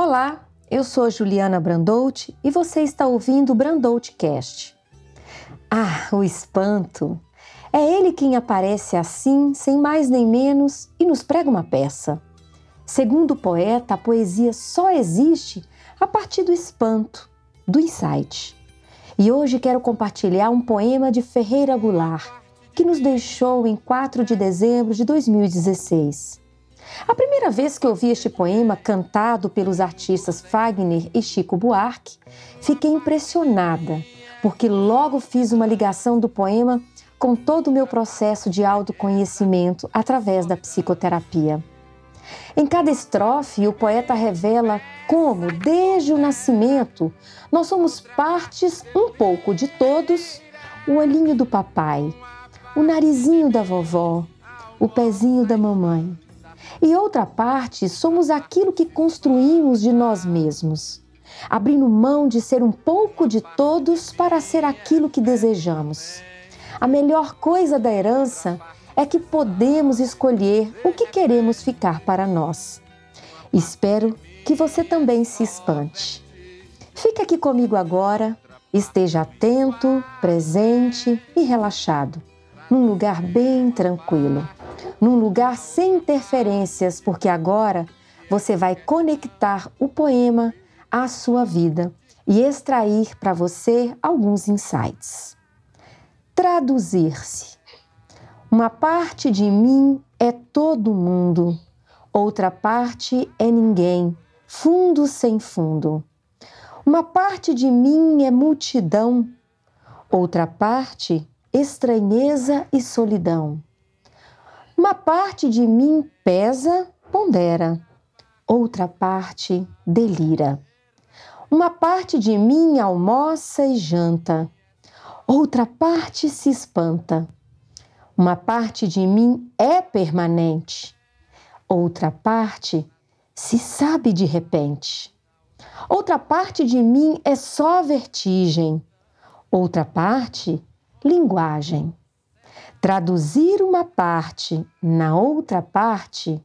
Olá, eu sou Juliana Brandout e você está ouvindo o Brandout Cast. Ah, o espanto! É ele quem aparece assim, sem mais nem menos, e nos prega uma peça. Segundo o poeta, a poesia só existe a partir do espanto, do insight. E hoje quero compartilhar um poema de Ferreira Goulart, que nos deixou em 4 de dezembro de 2016. A primeira vez que ouvi este poema cantado pelos artistas Fagner e Chico Buarque, fiquei impressionada, porque logo fiz uma ligação do poema com todo o meu processo de autoconhecimento através da psicoterapia. Em cada estrofe, o poeta revela como, desde o nascimento, nós somos partes um pouco de todos: o olhinho do papai, o narizinho da vovó, o pezinho da mamãe. E outra parte, somos aquilo que construímos de nós mesmos, abrindo mão de ser um pouco de todos para ser aquilo que desejamos. A melhor coisa da herança é que podemos escolher o que queremos ficar para nós. Espero que você também se espante. Fique aqui comigo agora, esteja atento, presente e relaxado, num lugar bem tranquilo num lugar sem interferências, porque agora você vai conectar o poema à sua vida e extrair para você alguns insights. Traduzir-se. Uma parte de mim é todo mundo, outra parte é ninguém, fundo sem fundo. Uma parte de mim é multidão, outra parte estranheza e solidão. Uma parte de mim pesa, pondera, outra parte delira. Uma parte de mim almoça e janta, outra parte se espanta. Uma parte de mim é permanente, outra parte se sabe de repente. Outra parte de mim é só vertigem, outra parte, linguagem. Traduzir uma parte na outra parte,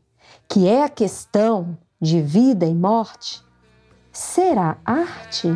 que é a questão de vida e morte, será arte?